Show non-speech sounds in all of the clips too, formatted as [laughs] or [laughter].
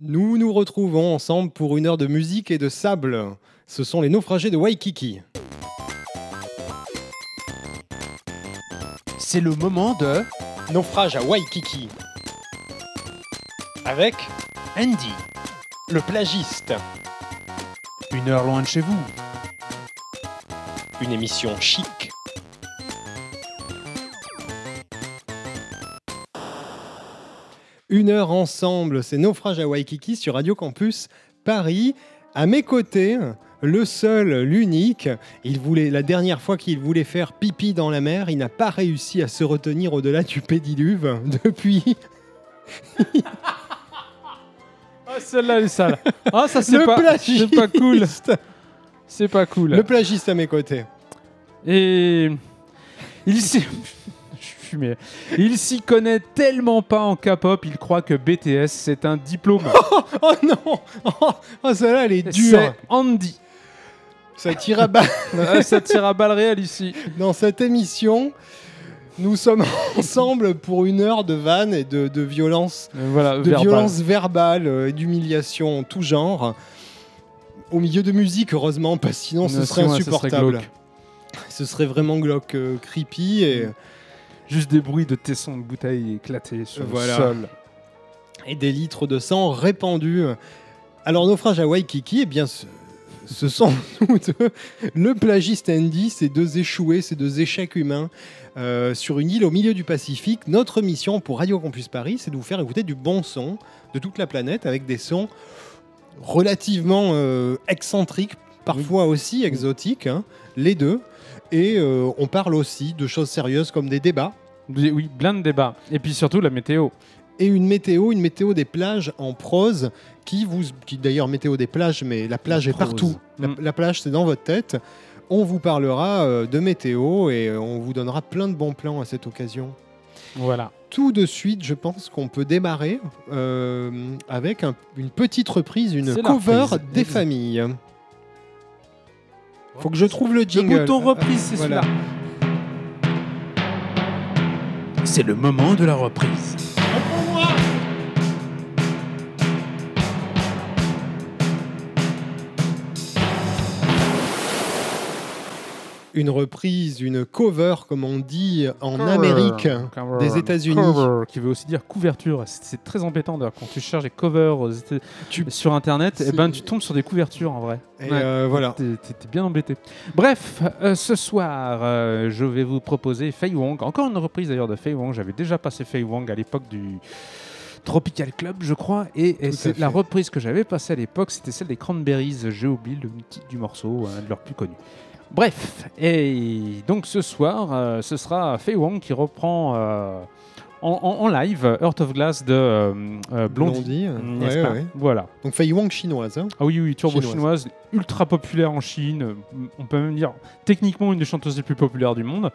Nous nous retrouvons ensemble pour une heure de musique et de sable. Ce sont les naufragés de Waikiki. C'est le moment de Naufrage à Waikiki. Avec Andy. le plagiste. Une heure loin de chez vous. Une émission chic. Une heure ensemble, c'est Naufrage à Waikiki sur Radio Campus Paris. À mes côtés, le seul, l'unique. Il voulait la dernière fois qu'il voulait faire pipi dans la mer, il n'a pas réussi à se retenir au-delà du pédiluve [laughs] depuis. Ah, celle-là, elle est sale. Ah, ça, c'est pas, plagiste. c'est pas cool. C'est pas cool. Le plagiste à mes côtés. Et il s'y... Il s'y connaît tellement pas en K-pop, il croit que BTS c'est un diplôme. [laughs] Oh non Oh, oh, celle-là, elle est dure. C'est Andy. Ça tire à balle. [laughs] Ça tire à réelles ici. Dans cette émission, nous sommes [laughs] ensemble pour une heure de vannes et de, de violence, Euh, Voilà, de verbal. violence verbale euh, et d'humiliation en tout genre. Au milieu de musique, heureusement, parce que sinon ce Non, serait sinon, insupportable. Ce serait vraiment glauque, euh, creepy et, Juste des bruits de tessons de bouteilles éclatés sur Voilà. le sol. et des litres de sang répandus. Alors, naufrage à Waikiki, eh bien, ce, ce sont [laughs] le plagiste Andy, ces deux échoués, ces deux échecs humains euh, sur une île au milieu du Pacifique. Notre mission pour Radio Campus Paris, c'est de vous faire écouter du bon son de toute la planète avec des sons relativement euh, excentriques, parfois aussi exotiques, hein, les deux. Et euh, on parle aussi de choses sérieuses comme des débats Oui, plein de débats. Et puis surtout la météo. et une météo, une météo des plages en prose qui vous, qui d'ailleurs météo des plages, mais la plage est Prose. partout. La, Mm. la plage c'est dans votre tête. On vous parlera euh, de météo et euh, on vous donnera plein de bons plans à cette occasion. Voilà. Tout de suite, je pense qu'on peut démarrer euh, avec un- une petite reprise, une cover reprise. des familles. Faut que je trouve le Le jingle. bouton reprise, c'est Voilà. celui-là. C'est le moment de la reprise. Une reprise, une cover, comme on dit en Cover. Amérique Cover. des États-Unis. Cover, qui veut aussi dire couverture. C'est très embêtant d'ailleurs quand tu cherches des covers aux Éta- Tu- sur internet, et C'est- ben tu tombes sur des couvertures en vrai. Et Ouais. euh, voilà. T'es bien embêté. Bref, euh, ce soir, euh, je vais vous proposer Fei Wong. Encore une reprise d'ailleurs de Fei Wong. J'avais déjà passé Fei Wong à l'époque du Tropical Club, je crois. Et, c'est la reprise que j'avais passée à l'époque, c'était celle des Cranberries. J'ai oublié le titre du morceau, un de leurs plus connus. Bref, et donc ce soir, euh, ce sera Fei Wong qui reprend euh, en, en- en live Heart of Glass de euh, Blondie. Blondie. Ouais, ouais. Voilà. Donc Fei Wong chinoise. hein. Ah oui, oui, turbo Chinoise. chinoise, ultra populaire en Chine. On peut même dire techniquement une des chanteuses les plus populaires du monde.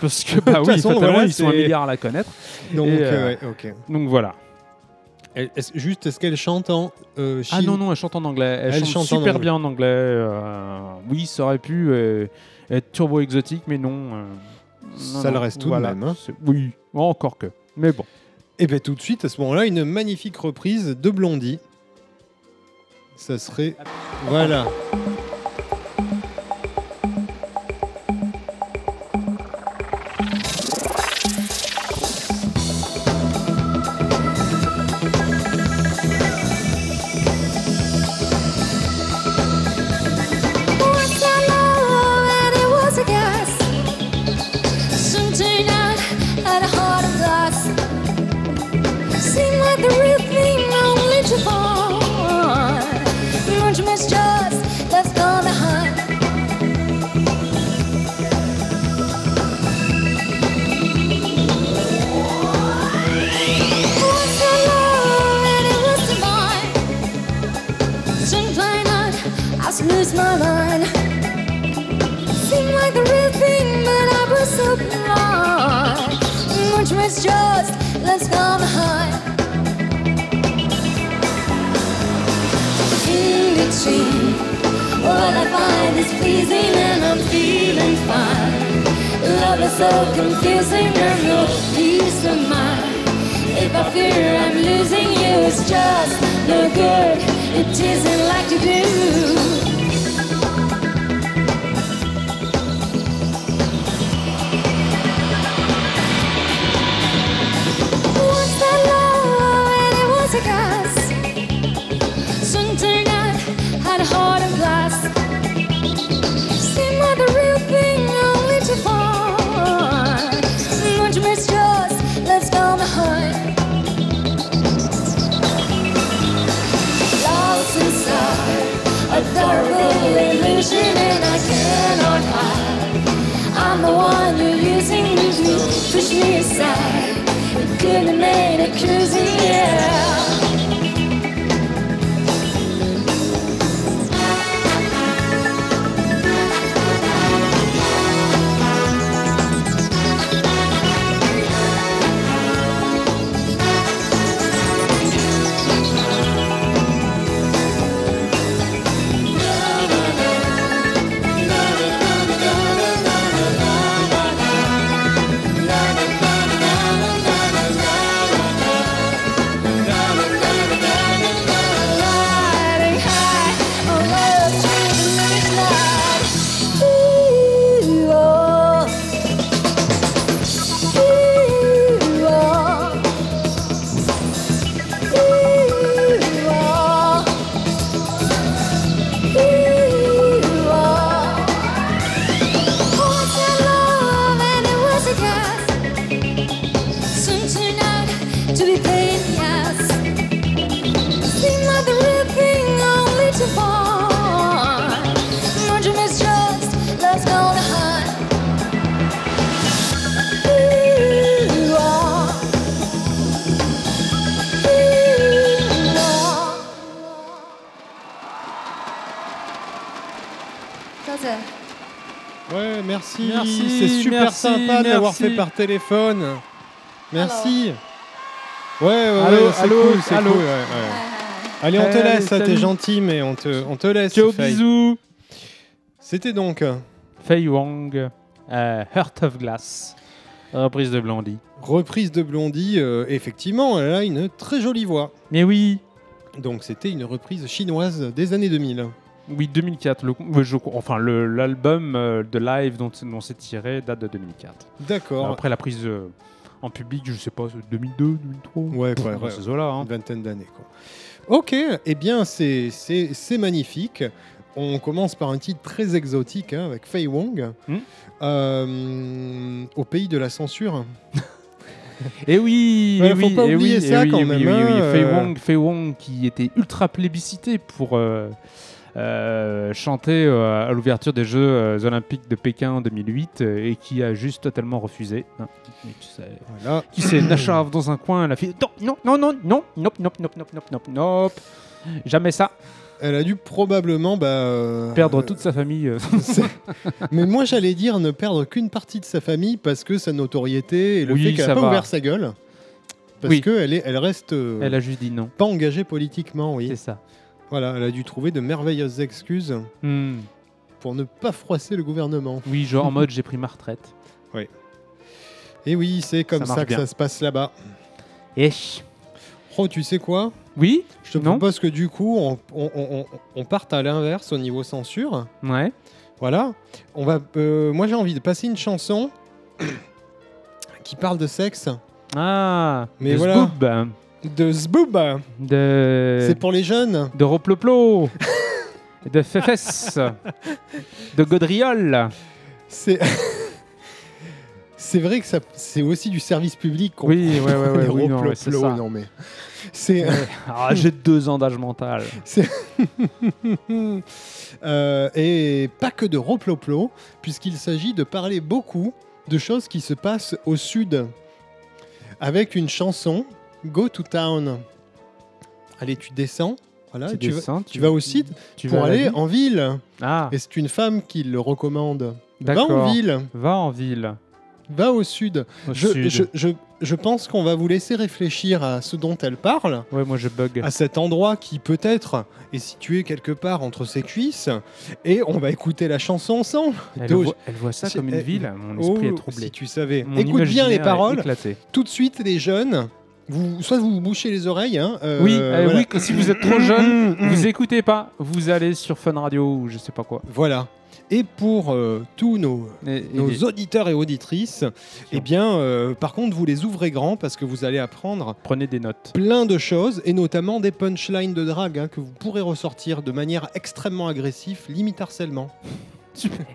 Parce que, bah oui, façon, fatalement, ils sont un milliard à la connaître. Et. Donc voilà. Elle- est-ce- juste, est-ce qu'elle chante en euh, Ah non, non, elle chante en anglais. Elle, Elle chante, super bien en anglais. euh, oui, ça aurait pu euh, être turbo exotique, mais non. euh, non, Ça le reste tout de même, hein. Oui, encore que. Mais bon. Et bien tout de suite, à ce moment-là, une magnifique reprise de Blondie. Ça serait... Voilà. Push me aside. You could have made it cruising, yeah. Merci. Merci, C'est super merci, sympa de l'avoir fait par téléphone. Merci. Ouais, ouais, ouais, Allô, c'est allô, cool, c'est allô. cool. ouais, ouais. Ouais, ouais, ouais. Allez, on te Allez, laisse, ça, t'es gentil, mais on te, on te laisse. Ciao, Faye. bisous. C'était donc euh, Fei Wong, euh, Heart of Glass, reprise de Blondie. reprise de Blondie. euh, effectivement, elle a une très jolie voix. Mais oui, Donc, c'était une reprise chinoise des années 2000. Oui, 2004. Le, euh, je- enfin, l'album euh, de live dont, dont c'est tiré date de 2004. D'accord. Après la prise euh, en public, je sais pas, c'est 2002, 2003. Ouais, ouais, ouais. Ça là. Hein. Une vingtaine d'années. quoi. Ok, eh bien, c'est- magnifique. On commence par un titre très exotique hein, avec Fei Wong. Hmm. Euh, au pays de la censure. [laughs] Et oui, Ouais, eh faut oui, pas eh oublier oui, ça eh quand oui, même, oui, hein, Fei euh. Wong, Fei Wong qui était ultra plébiscité pour euh, euh, chanter euh, à l'ouverture des Jeux euh, Olympiques de Pékin en 2008 euh, et qui a juste totalement refusé. hein. Voilà. qui s'est nachave dans un coin, elle a fait non, non, non, non, non, nope, nope, nope, nope, nope, nope. Jamais ça. Elle a dû probablement bah, euh, Perdre toute sa famille. [laughs] Mais moi, j'allais dire ne perdre qu'une partie de sa famille parce que sa notoriété et le Oui, fait qu'elle n'a pas va. ouvert sa gueule. Parce Oui. qu'elle elle reste euh, Elle a juste dit non. pas engagée politiquement, oui. C'est ça. Voilà, elle a dû trouver de merveilleuses excuses Hmm. pour ne pas froisser le gouvernement. Oui, genre en [laughs] mode j'ai pris ma retraite. Et oui, c'est comme Ça que bien. ça se passe là-bas. Et Oh, tu sais quoi? Oui, Je te Non? propose que du coup, on, on- on- on parte à l'inverse au niveau censure. ouais. Voilà. On va, euh, moi, j'ai envie de passer une chanson [coughs] qui parle de sexe. Ah, Mais voilà. Zboob, De Zboob de C'est pour les jeunes de Roploplo, [laughs] de Fefes, de Godriol. C'est... [laughs] c'est vrai que ça, c'est aussi du service public qu'on Oui, ouais, ouais, ouais, [laughs] Les oui, non, ouais, c'est ça. non mais... C'est... Ah, j'ai deux ans d'âge mental. Euh, et pas que de Roploplo, puisqu'il s'agit de parler beaucoup de choses qui se passent au sud, avec une chanson, Go to Town. Allez, tu descends, voilà, Tu tu, vas, descends, tu vas au site tu pour aller en ville. Ah, Et c'est une femme qui le recommande. Va en ville, va en ville. va au sud. Au Je, sud. je, je, je pense qu'on va vous laisser réfléchir à ce dont elle parle, Ouais, moi je bug. à cet endroit qui peut-être est situé quelque part entre ses cuisses, et on va écouter la chanson ensemble. Elle, voit, elle voit ça comme une ville. Mon esprit Oh, est troublé. Si tu savais. Mon Écoute bien les paroles. Tout de suite, les jeunes, vous, soit vous vous bouchez les oreilles. hein, euh, oui, euh, voilà. oui, que si vous êtes trop [coughs] jeune, vous écoutez pas. Vous allez sur Fun Radio ou je sais pas quoi. Voilà. Et pour euh, tous nos, Et- nos auditeurs et auditrices, eh bien, euh, par contre, vous les ouvrez grand parce que vous allez apprendre Prenez des notes. plein de choses et notamment des punchlines de drague hein, que vous pourrez ressortir de manière extrêmement agressive, limite harcèlement. [laughs] Super.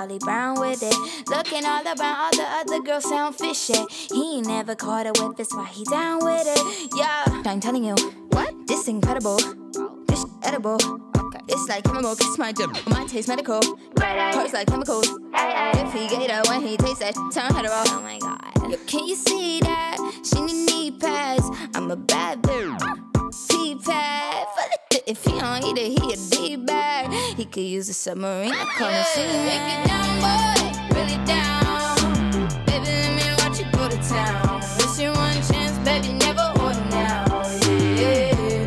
Charlie Brown with it, looking all around. All the other girls sound fishy. He ain't never caught a whip, that's why he down with it. Yeah, I'm telling you, what? This incredible. Oh. This edible. Okay. It's like chemical, kiss my drip. My taste medical. Hurts like chemicals. If he get it when he tastes that, turn hetero. Oh my god. Yo, can you see that? She need knee pads. I'm a bad bitch. P-pad. If he don't eat it, he a D-bag. He could use a submarine. I him yeah. Make it down, boy. Really down. Baby, let me watch you go to town. It's your one chance, baby, never or now. Yeah.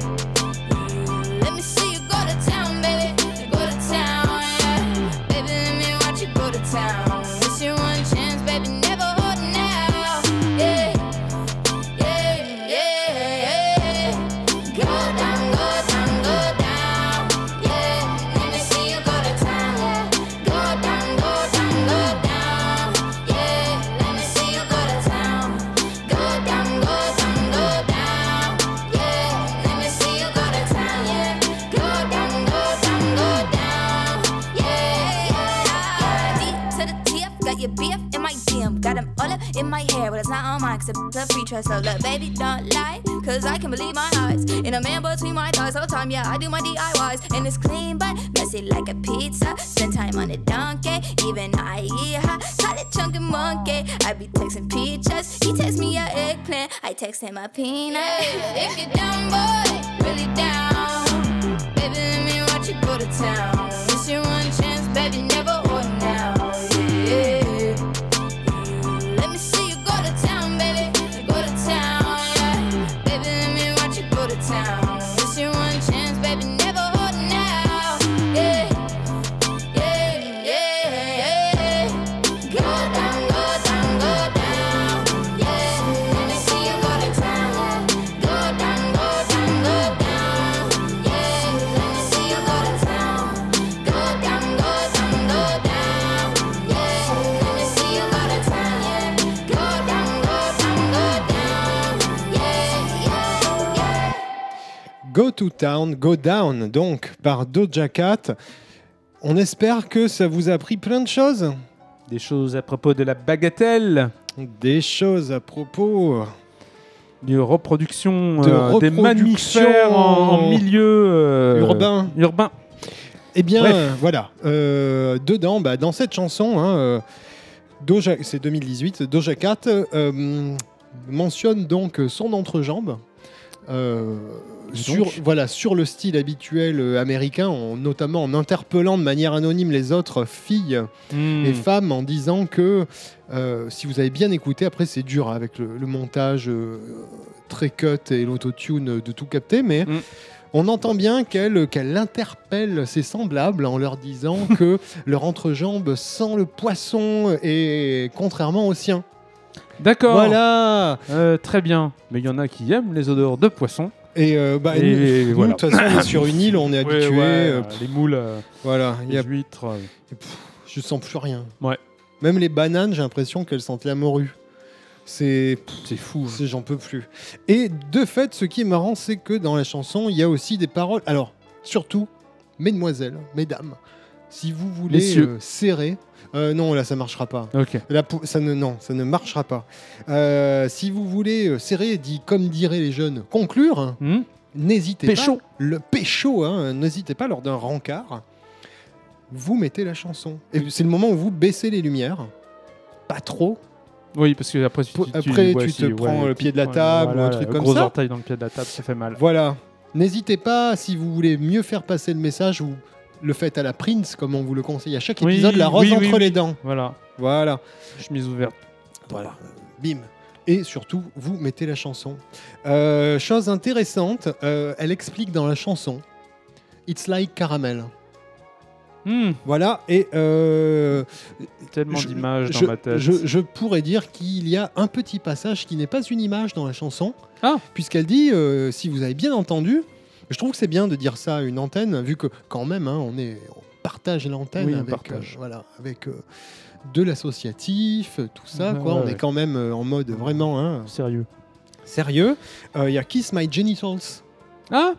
Let me see you go to town, baby. Go to town, yeah. Baby, let me watch you go to town. In my hair, but it's not on mine, cause it's a free trust. So look, baby, don't lie, cause I can believe my eyes. In a man between my thighs, all the time, yeah, I do my DIYs. And it's clean, but messy like a pizza. Spend time on a donkey, even I eat her. Call it chunky monkey. I be texting peaches, he text me a eggplant. I text him a peanut. if you're down, boy, really down. Baby, let me watch you go to town. It's your one chance, baby, Go to Town, Go Down, donc par Doja Cat. On espère que ça vous a appris plein de choses. Des choses à propos de la bagatelle, Des choses à propos. de reproduction, De euh, des reproduction mammifères en, en milieu euh, Urbain. Urbain. Eh bien, euh, voilà. Dedans, bah, dans cette chanson, hein, Doja, c'est 2018, Doja Cat mentionne donc son entrejambe. Sur, voilà, sur le style habituel euh, américain, en- notamment en interpellant de manière anonyme les autres filles Hmm. et femmes en disant que euh, si vous avez bien écouté, après c'est dur hein, avec le, le montage euh, très cut et l'autotune de tout capter, mais Mm. on entend bien qu'elle qu'elle interpelle ses semblables en leur disant [laughs] que leur entrejambe sent le poisson et contrairement au sien. D'accord. Voilà Euh, très bien. Mais il y en a qui aiment les odeurs de poisson. Et, euh, bah, Et nous, nous, voilà. de toute façon, on est sur une île, on est habitué. ouais, euh, euh, les moules, euh, voilà, il y les a, huîtres. euh, je sens plus rien. Ouais. Même les bananes, j'ai l'impression qu'elles sentent la morue. C'est. Fou. hein. J'en peux plus. Et de fait, ce qui est marrant, c'est que dans la chanson, il y a aussi des paroles. Alors, surtout, mesdemoiselles, mesdames, si vous voulez euh, serrer. euh, non, là, ça marchera pas. Ok. Là, pou- ça ne, non, ça ne marchera pas. Euh, si vous voulez serrer, dit comme diraient les jeunes, conclure, Hmm n'hésitez pas. Le pécho, hein, n'hésitez pas lors d'un rencard. Vous mettez la chanson. Et c'est le moment où vous baissez les lumières. Pas trop, Oui, parce que après, tu, après, tu te ouais, prends le pied de la table ou un voilà, truc comme gros ça. orteil dans le pied de la table, ça fait mal. Voilà. N'hésitez pas, si vous voulez mieux faire passer le message, vous le faites à la Prince, comme on vous le conseille à chaque Oui, épisode, la rose oui, entre oui. les dents. Voilà, Voilà. chemise ouverte. Voilà. Bim. Et surtout, vous mettez la chanson. Euh, chose intéressante, euh, elle explique dans la chanson It's like caramel. Hmm, Voilà. Et euh, tellement d'images je, dans ma tête. je- je pourrais dire qu'il y a un petit passage qui n'est pas une image dans la chanson. Ah. Puisqu'elle dit, euh, si vous avez bien entendu, je trouve que c'est bien de dire ça à une antenne, vu que quand même, hein, on, est, on partage l'antenne Oui, avec, partage. euh, voilà, avec euh, de l'associatif, tout ça. Quoi. ouais, on ouais. est quand même euh, en mode vraiment hein, Sérieux. sérieux. Il y a Kiss My Genitals. Ah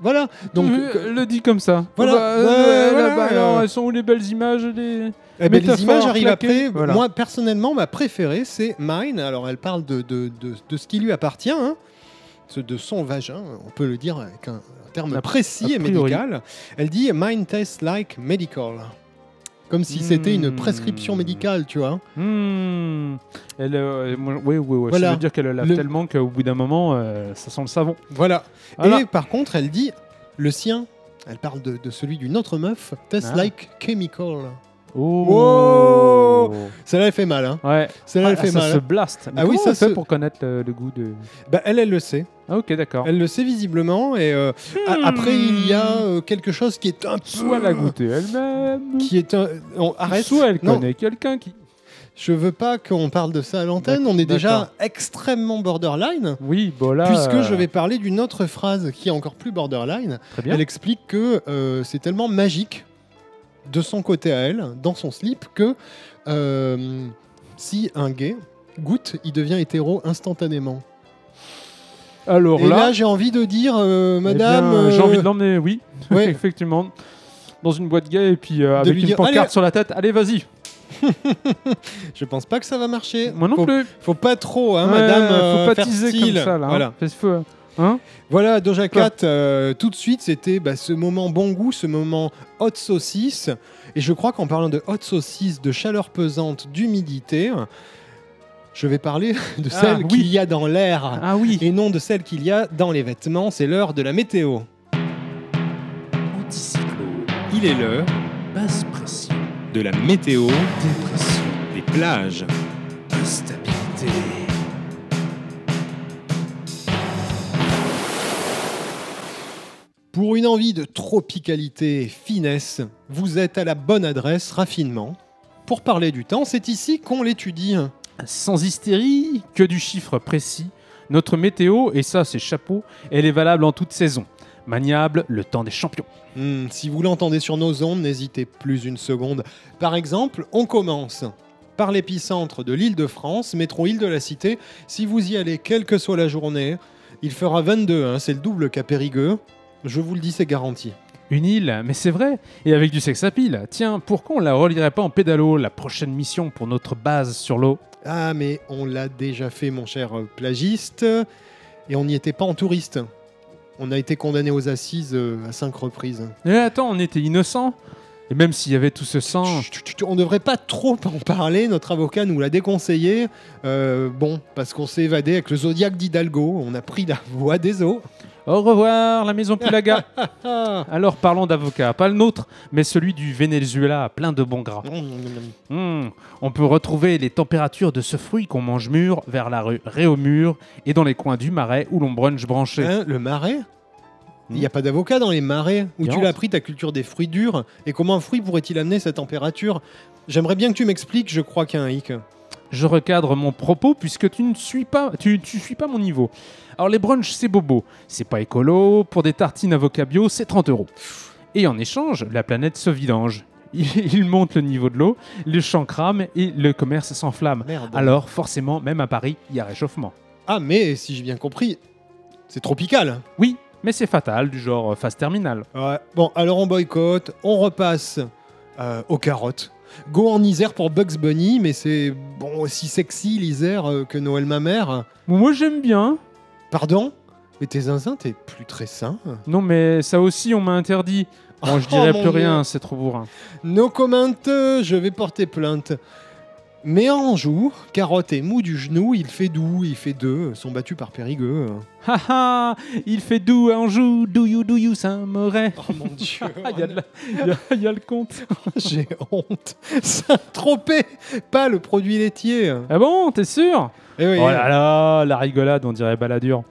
Voilà. Donc, Donc, que- le dit comme ça. Voilà, Bah, euh, bah, euh. alors, elles sont où les belles images les... Eh ben, les images arrivent après. Moi, personnellement, ma préférée, c'est Mine. Alors, elle parle de, de, de, de ce qui lui appartient, hein. De son vagin, on peut le dire avec un, terme précis et médical. Elle dit Mine tastes like medical. Comme si c'était une Hmm. prescription médicale, tu vois. Hmm. Elle, euh, oui, oui, oui. Voilà. Ça veut dire qu'elle lave Le- tellement qu'au bout d'un moment, euh, ça sent le savon. Voilà. Voilà. Et par contre, elle dit le sien. Elle parle de, de celui d'une autre meuf. Tastes Ah. like chemical. Oh. Celle-là, elle fait mal. Hein. Ouais. Celle-là, elle Ah, fait ça mal. se hein. blast. Mais Ah oui, ça on fait se- pour connaître le, le goût de. Bah, elle, elle le sait. Ah, ok, d'accord. Elle le sait visiblement. Et euh, a- après, il y a euh, quelque chose qui est un peu. Soit la goûter elle-même. Qui est un. on- arrête. Soit elle Non. connaît quelqu'un qui. Je veux pas qu'on parle de ça à l'antenne. On est déjà extrêmement borderline. Oui, bon là. Puisque euh, je vais parler d'une autre phrase qui est encore plus borderline. Très bien. Elle explique que euh, c'est tellement magique de son côté à elle, dans son slip, que euh, si un gay goûte, il devient hétéro instantanément. Alors Et là, là, j'ai envie de dire, euh, eh madame. bien, j'ai euh, envie de l'emmener, oui, [laughs] ouais. effectivement, dans une boîte gay et puis euh, avec une dire, pancarte allez. sur la tête. Allez, vas-y. [laughs] Je pense pas que ça va marcher. Moi non faut, plus. Faut pas trop, hein, Ouais, madame. euh, faut pas teaser comme ça là. hein. Voilà. Fais ce feu. Hein Voilà, Doja Cat, euh, tout de suite, c'était bah, ce moment bon goût, ce moment hot saucisse. Et je crois qu'en parlant de hot saucisse, de chaleur pesante, d'humidité, je vais parler [laughs] de Ah, celle oui. qu'il y a dans l'air Ah oui. et non de celle qu'il y a dans les vêtements. C'est l'heure de la météo. Il est l'heure basse pression, de la météo dépression, des plages. instabilité. Pour une envie de tropicalité et finesse, vous êtes à la bonne adresse, raffinement. Pour parler du temps, c'est ici qu'on l'étudie. Sans hystérie, que du chiffre précis. Notre météo, et ça c'est chapeau, elle est valable en toute saison. Maniable, le temps des champions. Hmm, si vous l'entendez sur nos ondes, n'hésitez plus une seconde. Par exemple, on commence par l'épicentre de l'île de France, métro île de la Cité. Si vous y allez, quelle que soit la journée, il fera 22, hein, c'est le double qu'à Périgueux. Je vous le dis, c'est garanti. Une île, mais c'est vrai, et avec du sex appeal. Tiens, pourquoi on la relierait pas en pédalo, la prochaine mission pour notre base sur l'eau Ah, mais on l'a déjà fait, mon cher plagiste, et on n'y était pas en touriste. On a été condamné aux assises euh, à cinq reprises. Eh attends, on était innocents Et même s'il y avait tout ce sang... Chut, chut, chut, On devrait pas trop en parler. Notre avocat nous l'a déconseillé. Euh, bon, parce qu'on s'est évadé avec le Zodiac d'Hidalgo. On a pris la voie des eaux. Au revoir, la maison Pulaga. [laughs] Alors parlons d'avocat, pas le nôtre, mais celui du Venezuela, plein de bons gras. Hmm, On peut retrouver les températures de ce fruit qu'on mange mûr vers la rue Réaumur et dans les coins du marais où l'on brunch branché. Hein, le marais? Il n'y a pas d'avocat dans les marais où tu l'as appris ta culture des fruits durs. Et comment un fruit pourrait-il amener cette température? J'aimerais bien que tu m'expliques. Je crois qu'il y a un hic. je recadre mon propos puisque tu ne suis pas, tu, tu suis pas mon niveau. Alors les brunchs, c'est bobo, c'est pas écolo. Pour des tartines avocat bio, c'est 30 euros. Et en échange, la planète se vidange. [laughs] Il, monte le niveau de l'eau, les champs crament et le commerce s'enflamme. Alors forcément, même à Paris, il y a réchauffement. Ah, mais si j'ai bien compris, c'est tropical. Oui, mais c'est fatal, du genre euh, phase terminale. Ouais. Bon, alors on boycotte, on repasse euh, aux carottes. Go en Isère pour Bugs Bunny, mais c'est bon aussi sexy l'Isère euh, que Noël ma mère. Moi j'aime bien. Pardon? Mais tes zinzins, t'es plus très sain. Non mais ça aussi on m'a interdit. Bon, je [laughs] Oh, dirais plus rien, c'est trop bourrin. No comment, je vais porter plainte. Mais un jour, Carotte est mou du genou, il fait doux, il fait deux, sont battus par Périgueux. Haha, il fait doux un jour, do you, do you, Saint-Moret. Oh mon dieu, [laughs] Il y, a de la- il y a- il y a le compte. [laughs] j'ai honte. Saint-Tropez, pas le produit laitier. Ah bon, t'es sûr? Eh oui, Oh là là, la rigolade, on dirait baladure.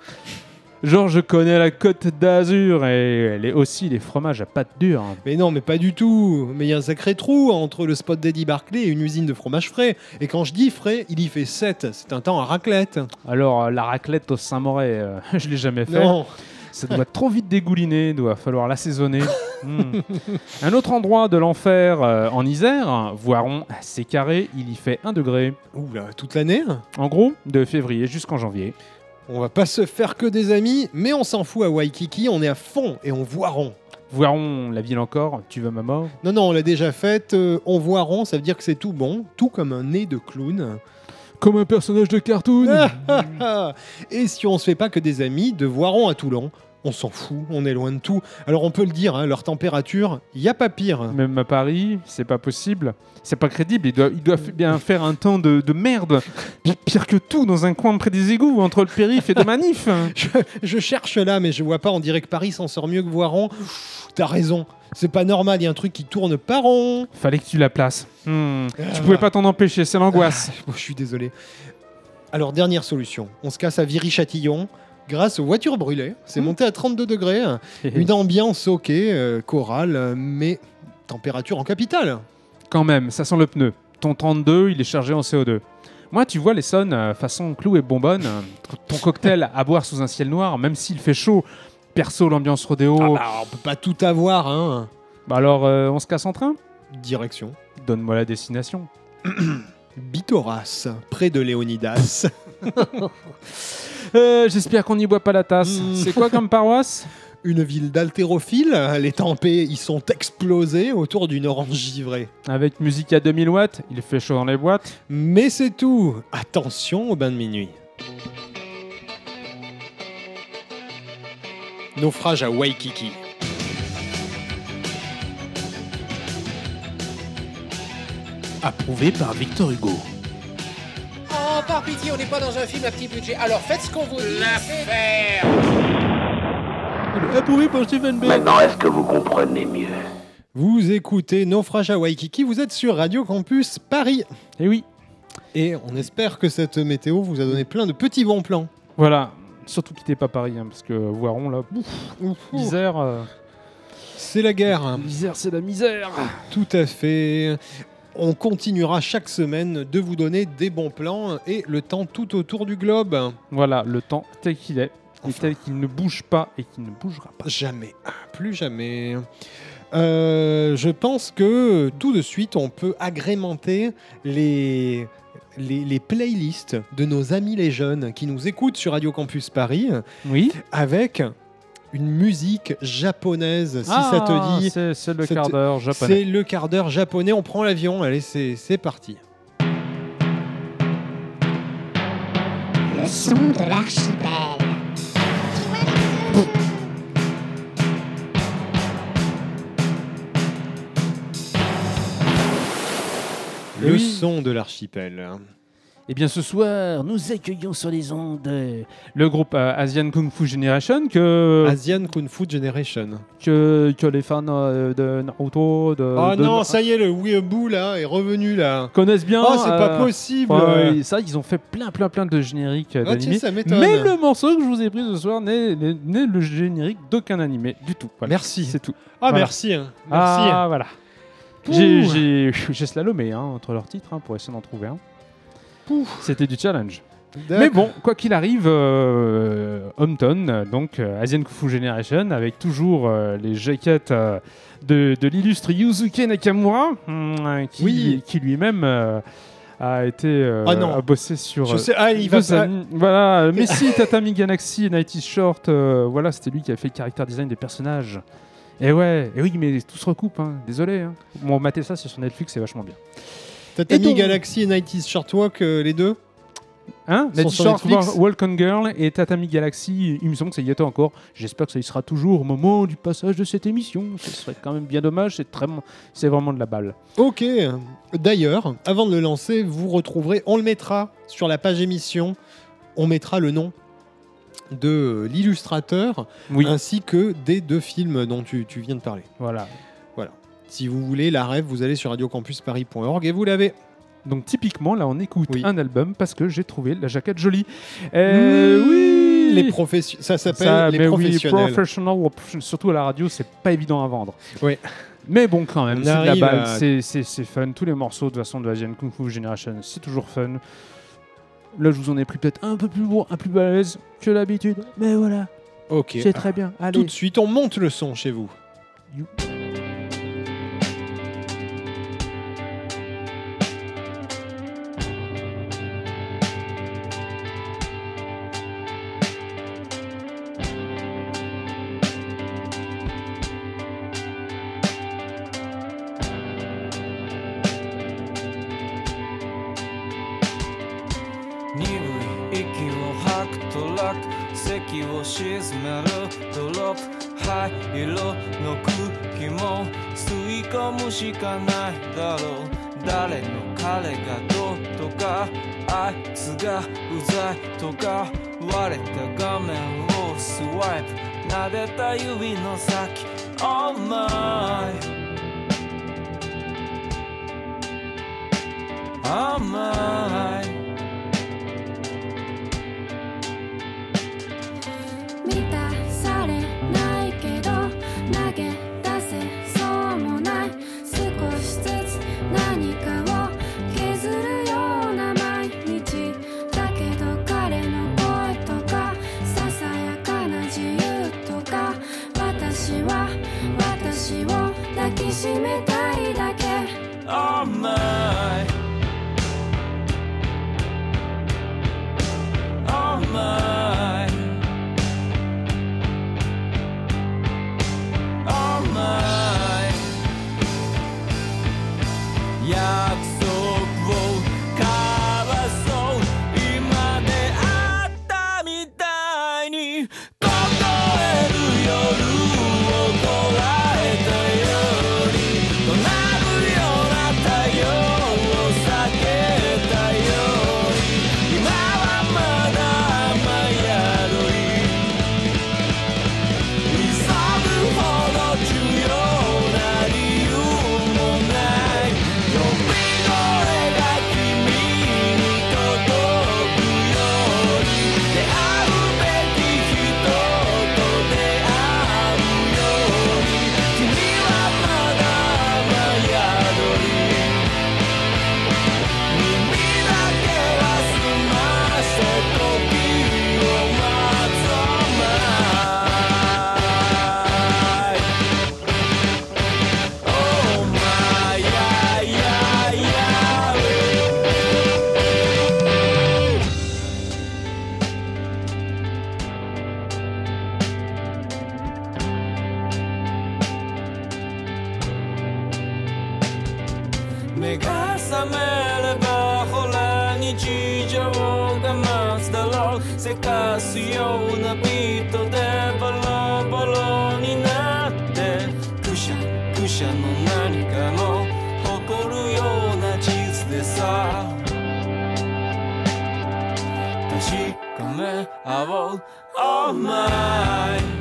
Genre, je connais la côte d'Azur et les, aussi les fromages à pâte dure. Mais non, mais pas du tout. Mais il y a un sacré trou entre le spot d'Eddie Barclay et une usine de fromage frais. Et quand je dis frais, il y fait 7. C'est un temps à raclette. Alors, euh, la raclette au Saint-Moret, euh, [laughs] je l'ai jamais fait. Non. Ça doit trop vite dégouliner, doit falloir l'assaisonner. Hmm. Un autre endroit de l'enfer euh, en Isère, Voiron, c'est carré, il y fait 1 degré. Ouh là, toute l'année En gros, de février jusqu'en janvier. On va pas se faire que des amis, mais on s'en fout à Waikiki, on est à fond et on voiron. Voiron, la ville encore, tu veux ma mort? Non, non, on l'a déjà faite. euh, on voiron, ça veut dire que c'est tout bon, tout comme un nez de clown. Comme un personnage de cartoon [laughs] et si on se fait pas que des amis, de voiron à Toulon, on s'en fout, on est loin de tout. Alors on peut le dire, hein, leur température, il y a pas pire. Même à Paris, c'est pas possible. C'est pas crédible, il doit, il doit bien faire un temps de, de merde. Pi- Pire que tout, dans un coin près des égouts, entre le périph' et de manif. [laughs] Je, je cherche là, mais je vois pas. On dirait que Paris s'en sort mieux que Voiron. T'as raison. C'est pas normal. Il y a un truc qui tourne pas rond. Fallait que tu la places. Hmm. Ah. Tu pouvais pas t'en empêcher, c'est l'angoisse. Oh, je suis désolé. Alors, dernière solution. On se casse à Viry-Châtillon. Grâce aux voitures brûlées, c'est Hmm. monté à 32 degrés. [laughs] Une ambiance ok, euh, chorale, mais température en capitale. Quand même, ça sent le pneu. Ton 32, il est chargé en CO2. Moi, tu vois les sonnes euh, façon clou et bonbonne, euh, ton cocktail à boire sous un ciel noir, même s'il fait chaud. Perso, l'ambiance rodéo. Ah bah, on peut pas tout avoir, hein. Bah alors, euh, on se casse en train? Direction. Donne-moi la destination. [clears throat] Bitoras, près de Léonidas. [laughs] Euh, J'espère qu'on n'y boit pas la tasse. Mm. C'est quoi comme paroisse? Une ville d'haltérophiles, les tempés y sont explosés autour d'une orange givrée. Avec musique à 2000 watts, il fait chaud dans les boîtes. Mais c'est tout. Attention au bain de minuit. Naufrage à Waikiki. Approuvé par Victor Hugo. Oh, par pitié, on n'est pas dans un film à petit budget. Alors faites ce qu'on vous dit. L'affaire Approuvé par Stephen B. Maintenant, est-ce que vous comprenez mieux Vous écoutez Naufrage à Waikiki, vous êtes sur Radio Campus Paris. Et Eh oui, Et on espère que cette météo vous a donné plein de petits bons plans. voilà. Surtout quittez pas Paris, hein, parce que Voiron, là, ouf, misère. euh, C'est la guerre. Misère, c'est la misère. Tout à fait. On continuera chaque semaine de vous donner des bons plans et le temps tout autour du globe. Voilà, le temps tel qu'il est, et tel qu'il ne bouge pas et qu'il ne bougera pas. Jamais, plus jamais. Euh, je pense que tout de suite, on peut agrémenter les, les, les playlists de nos amis les jeunes qui nous écoutent sur Radio Campus Paris Oui. avec une musique japonaise, si Ah, ça te dit. C'est c'est le quart d'heure japonais. C'est le quart d'heure japonais, on prend l'avion, allez, c'est c'est parti. Le son de l'archipel. Le Oui. son de l'archipel. Eh bien, ce soir, nous accueillons sur les ondes le groupe euh, Asian Kung Fu Generation que, Asian Kung Fu Generation. que, que les fans euh, de Naruto de, Oh de- non, ça y est, le Weeaboo là est revenu là. connaissent bien. Oh, c'est pas euh, possible. ça, ils ont fait plein, plein, plein de génériques euh, Ah, tiens, d'animés. ça m'étonne. Mais le morceau que je vous ai pris ce soir n'est n'est- n'est le générique d'aucun animé du tout. Voilà. Merci. C'est tout. Ah, Voilà. merci. hein. Merci. Ah, voilà. Ouh. J'ai- J'ai [laughs] j'ai slalomé hein, entre leurs titres hein, pour essayer d'en trouver un. C'était du challenge. Mais bon, quoi qu'il arrive, euh, Hometown, donc euh, Asian Kung Fu Generation, avec toujours euh, les jaquettes euh, de, de l'illustre Yuzuke Nakamura, hum, qui, Oui. qui lui-même a été Ah non. a bossé sur. Je sais, ah, il va pas- Voilà, [laughs] Messi, Tatami Galaxy, Night is Short, voilà, c'était lui qui a fait le character design des personnages. Et ouais, et oui, mais tout se recoupe, hein, désolé. Hein. Bon, mater ça, c'est sur Netflix, c'est vachement bien. Tatami donc- Galaxy et 90s Shortwalk, euh, les deux Hein Sont Night is sur Short, Netflix Walk on Girl et Tatami Galaxy, il me semble que ça y était encore. J'espère que ça y sera toujours au moment du passage de cette émission. Ce serait quand même bien dommage, c'est très, c'est vraiment de la balle. Ok. D'ailleurs, avant de le lancer, vous retrouverez, on le mettra sur la page émission, on mettra le nom de l'illustrateur Oui, ainsi que des deux films dont tu, tu viens de parler. voilà. Si vous voulez la rêve, vous allez sur radiocampusparis.org et vous l'avez. Donc typiquement, là, on écoute Oui. un album parce que j'ai trouvé la jaquette jolie. Euh, oui, Les professions, ça s'appelle les mais oui, professionnels. professional, surtout à la radio, c'est pas évident à vendre. Oui. Mais bon, quand même, c'est à- c'est- fun. Tous les morceaux, de toute façon, de Asian Kung Fu Generation, c'est toujours fun. Là, je vous en ai pris peut-être un peu plus lourd, un peu plus balèze que d'habitude. Mais voilà, ok. c'est très bien. Allez. Tout de suite, on monte le son chez vous. You. だろう。誰の彼がどうとかあいつがうざいとか割れた画面をスワイプ。撫でた指の先。Oh my Oh my 覚めればほら日常が待つだろう」「せかすようなビートでボロボロになって」「くしゃくしゃの何かの誇るような地図でさ」「確かめ合おう Oh my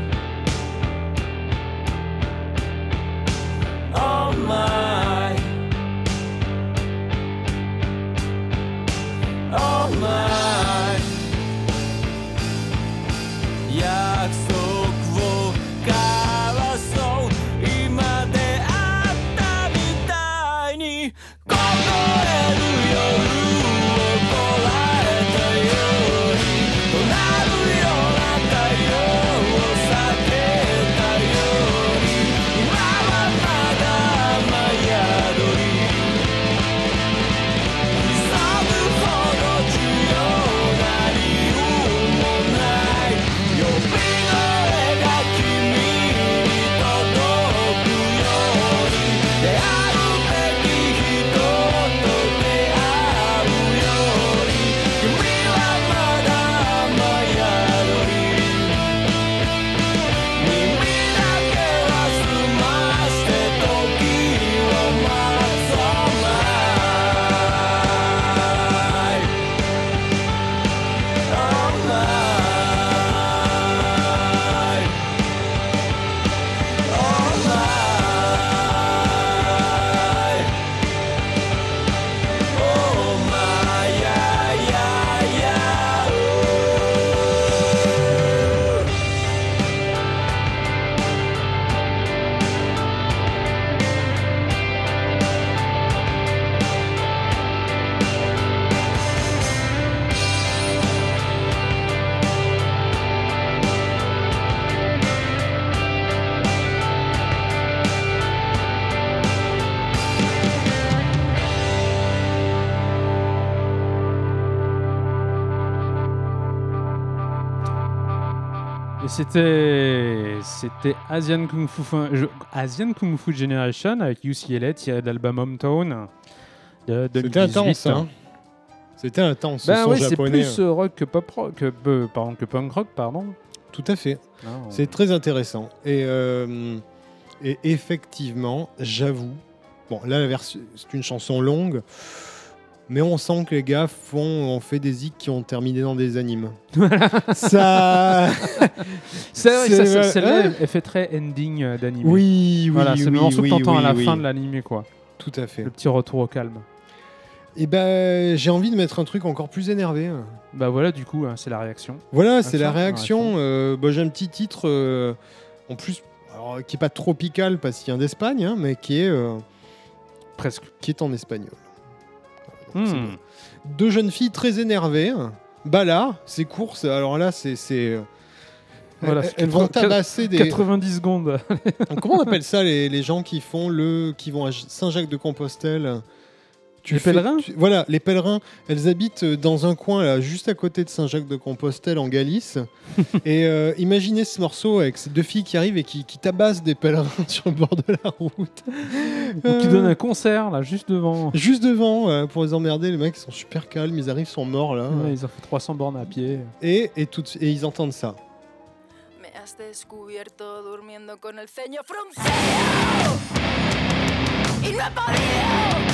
c'était c'était Asian Kung Fu je- Asian Kung Fu Generation avec UCLA tiré de l'album Hometown de C'était 2018. intense, hein. C'était intense, ce son oui, c'est plus euh, rock que pop rock, que, euh, pardon, que punk rock, pardon. Tout à fait. Non, C'est très intéressant. Et, euh, et effectivement, j'avoue, bon, là, c'est une chanson longue, mais on sent que les gars font, ont fait des zik qui ont terminé dans des animes. [laughs] ça. [laughs] C'est vrai ça- ça- c'est- fait très ending euh, d'anime. Oui, oui, Voilà, c'est oui, le morceau oui, que t'entends à la fin de l'anime, quoi. Tout à fait. Le petit retour au calme. Et ben, j'ai envie de mettre un truc encore plus énervé. Bah voilà, du coup, hein, c'est la réaction. Voilà, c'est la Réaction. Euh, bah, j'ai un petit titre, euh, en plus, alors, qui est pas tropical parce qu'il vient d'Espagne, hein, mais qui est, euh, Presque. qui est en espagnol. Hmm. Deux jeunes filles très énervées. Bah là, c'est course. Alors là, c'est. c'est, euh, Voilà, elles, vont tabasser des. 90 secondes. Comment on appelle ça les, les gens qui font le, qui vont à Saint-Jacques-de-Compostelle? Les pèlerins tu- Voilà, les pèlerins. Elles habitent dans un coin là, juste à côté de Saint-Jacques-de-Compostelle en Galice. [laughs] et euh, imaginez ce morceau avec ces deux filles qui arrivent et qui, qui tabassent des pèlerins [laughs] sur le bord de la route. Ou qui Euh, donne un concert, là, juste devant. Juste devant, euh, pour les emmerder, les mecs ils sont super calmes, ils arrivent, ils sont morts là. Ouais, ils ont fait 300 bornes à pied. Et, et, tout, et ils entendent ça. Me has descubierto durmiendo con el ceño fruncido y no he podido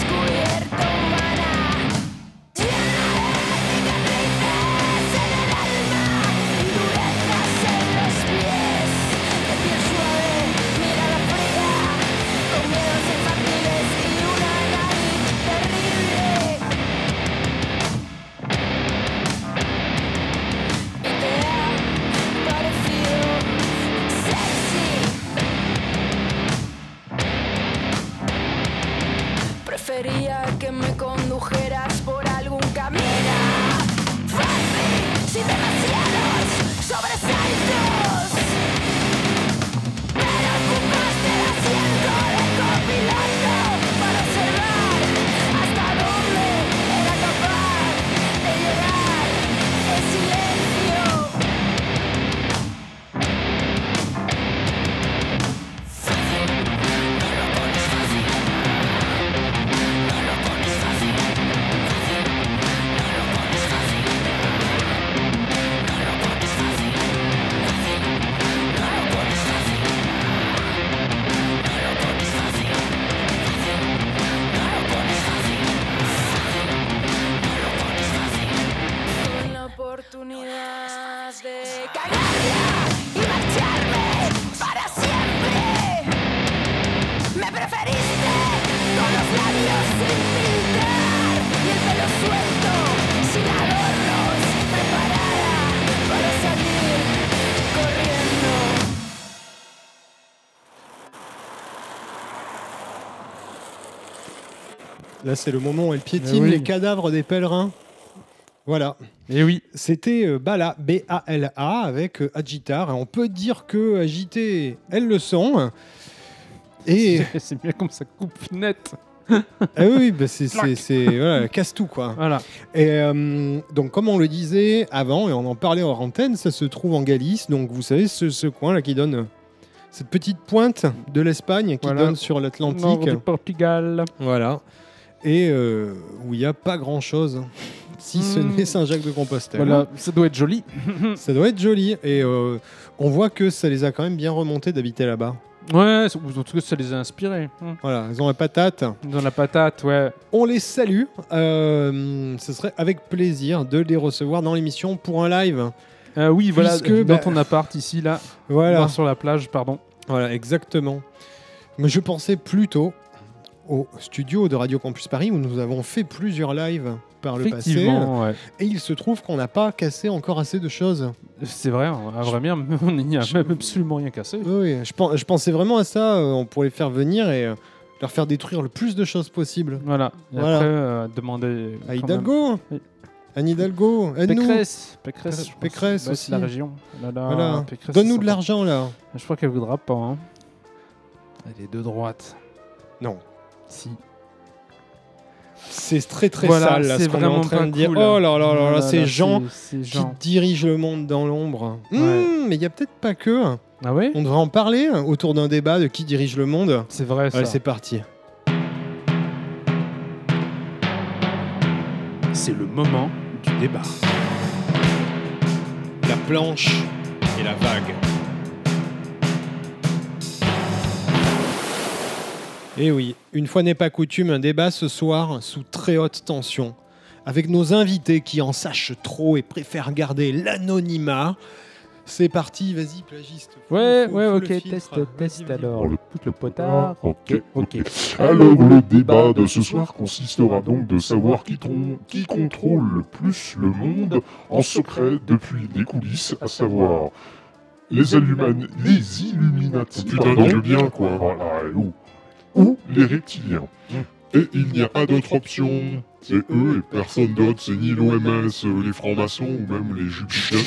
Prefería que me condujeras por Là, c'est le moment où elle piétine Eh oui. les cadavres des pèlerins. Voilà. Et oui. C'était euh, Bala, B-A-L-A, avec euh, Agitar. On peut dire que agité, elles le sont. Et [laughs] c'est bien comme ça coupe net. [laughs] ah oui, bah c'est c'est- c'est- voilà, casse tout quoi. Voilà. Et euh, donc, comme on le disait avant, et on en parlait hors antenne, ça se trouve en Galice. Donc, vous savez, ce, ce coin là qui donne cette petite pointe de l'Espagne qui Voilà. donne sur l'Atlantique. du Portugal. Voilà. Et euh, où il n'y a pas grand chose, si ce Hmm. n'est Saint-Jacques-de-Compostelle. Voilà, ça doit être joli. [laughs] Ça doit être joli. Et euh, on voit que ça les a quand même bien remontés d'habiter là-bas. Ouais, en tout cas, ça les a inspirés. Hum. Voilà, ils ont la patate. Dans la patate, ouais. On les salue. Euh, ce serait avec plaisir de les recevoir dans l'émission pour un live. Euh, oui, voilà, Puisque, dans bah, ton appart ici, là, Voilà, sur la plage, pardon. voilà, exactement. Mais je pensais plutôt au studio de Radio Campus Paris où nous avons fait plusieurs lives par le passé. Ouais. Et il se trouve qu'on n'a pas cassé encore assez de choses. C'est vrai, à vrai dire, [laughs] on n'y a même absolument rien cassé. Oui, oui, je, je pensais vraiment à ça. euh, on pourrait les faire venir et euh, leur faire détruire le plus de choses possible. Voilà. Et Voilà. après, euh, demander. À Hidalgo même- Anne Hidalgo, aide-nous. Pécresse. Pécresse, je. Pécresse Ouais, c'est la aussi. région. Là, là, Voilà. Pécresse, Donne-nous de l'argent là. Je crois qu'elle voudra pas. Hein. Elle est de droite. Non. Si. C'est très très Voilà, sale là, c'est ce qu'on est vraiment en train de dire. cool. Oh là là là là, ces gens qui gens. dirigent le monde dans l'ombre. Ouais. Hmm, mais il y a peut-être pas que. Ah ouais On devrait en parler autour d'un débat de qui dirige le monde. C'est vrai ça. Allez, c'est parti. C'est le moment du débat. La planche et la vague. Et Eh oui, une fois n'est pas coutume, un débat ce soir sous très haute tension, avec nos invités qui en sachent trop et préfèrent garder l'anonymat. C'est parti, vas-y, plagiste. Ouais, faut- ouais, faut ok, test, test alors. le, Le potard. Ok, Ok. Alors, le débat de ce soir consistera donc de savoir qui, qui contrôle le plus le monde en secret depuis les coulisses, à savoir les, les Illuminati. Putain, bien, quoi. Voilà, et où Ou les reptiliens. Et il n'y a pas d'autre option. C'est eux et personne d'autre. C'est ni l'OMS, les francs-maçons ou même les Jupiters.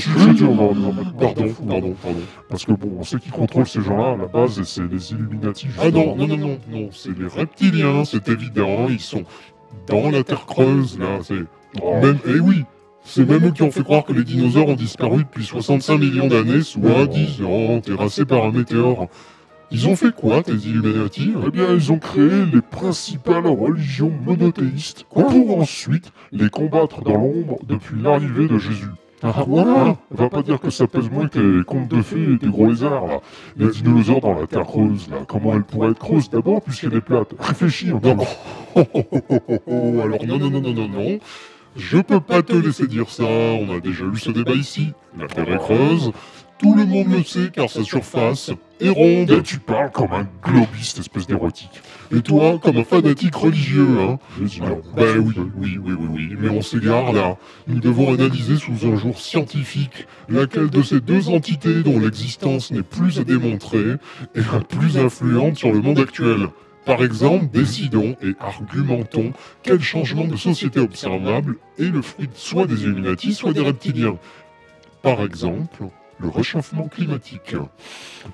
Pardon, pardon, pardon. Parce que bon, on sait qui contrôle ces gens-là à la base, et c'est les Illuminati. Ah non, non, non, non, non, c'est les reptiliens, c'est évident. Ils sont dans la Terre creuse, là. C'est Oh. même, eh oui, c'est même eux qui ont fait croire que les dinosaures ont disparu depuis 65 millions d'années, soi-disant terrassés par un météore. Ils ont fait quoi, tes Illuminati Eh bien, ils ont créé les principales religions monothéistes pour ensuite les combattre dans l'ombre depuis l'arrivée de Jésus. Ah, voilà Va pas dire que ça pèse moins que les contes de fées et des gros lézards, là. Les dinosaures dans la terre creuse, là. Comment elle pourrait être creuse d'abord puisqu'elle est plate? Réfléchis un peu. Non, oh, oh, oh, oh, oh, oh, alors non, non, non, non, non, non. Je peux pas te laisser dire ça, on a déjà eu ce débat ici. La Terre est creuse, tout le monde le sait car sa surface est Et ronde. tu parles comme un globiste, espèce d'érotique. Et toi, comme un fanatique religieux, hein Alors, ben oui, oui, oui, oui, oui, mais on s'égare là. Nous devons analyser sous un jour scientifique laquelle de ces deux entités dont l'existence n'est plus à démontrer est la plus influente sur le monde actuel. Par exemple, décidons et argumentons quel changement de société observable est le fruit soit des Illuminati, soit des reptiliens. Par exemple, le réchauffement climatique.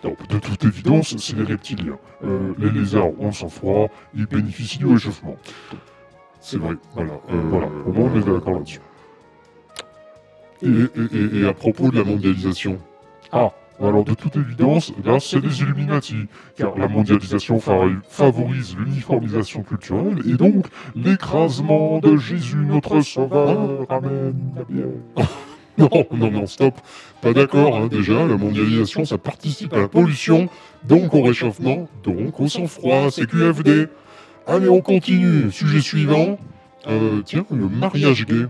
Non, de toute évidence, c'est les reptiliens. Euh, les lézards ont le sang-froid, ils bénéficient du réchauffement. C'est vrai, voilà. Euh, voilà, au moins on est d'accord là-dessus. Et, et- et- et à propos de la mondialisation, Ah, alors de toute évidence, là c'est les Illuminati, car la mondialisation fa- favorise l'uniformisation culturelle et donc l'écrasement de Jésus notre Sauveur. Amen. [laughs] Non, non, non, stop. Pas d'accord, hein, déjà, la mondialisation, ça participe à la pollution, donc au réchauffement, donc au sang-froid, c'est QFD. Allez, on continue. Sujet suivant. Euh, tiens, le mariage gay.